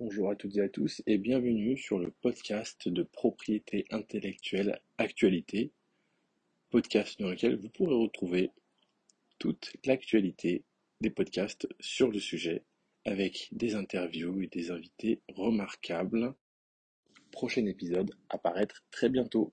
Bonjour à toutes et à tous et bienvenue sur le podcast de propriété intellectuelle actualité, podcast dans lequel vous pourrez retrouver toute l'actualité des podcasts sur le sujet avec des interviews et des invités remarquables. Prochain épisode apparaître très bientôt.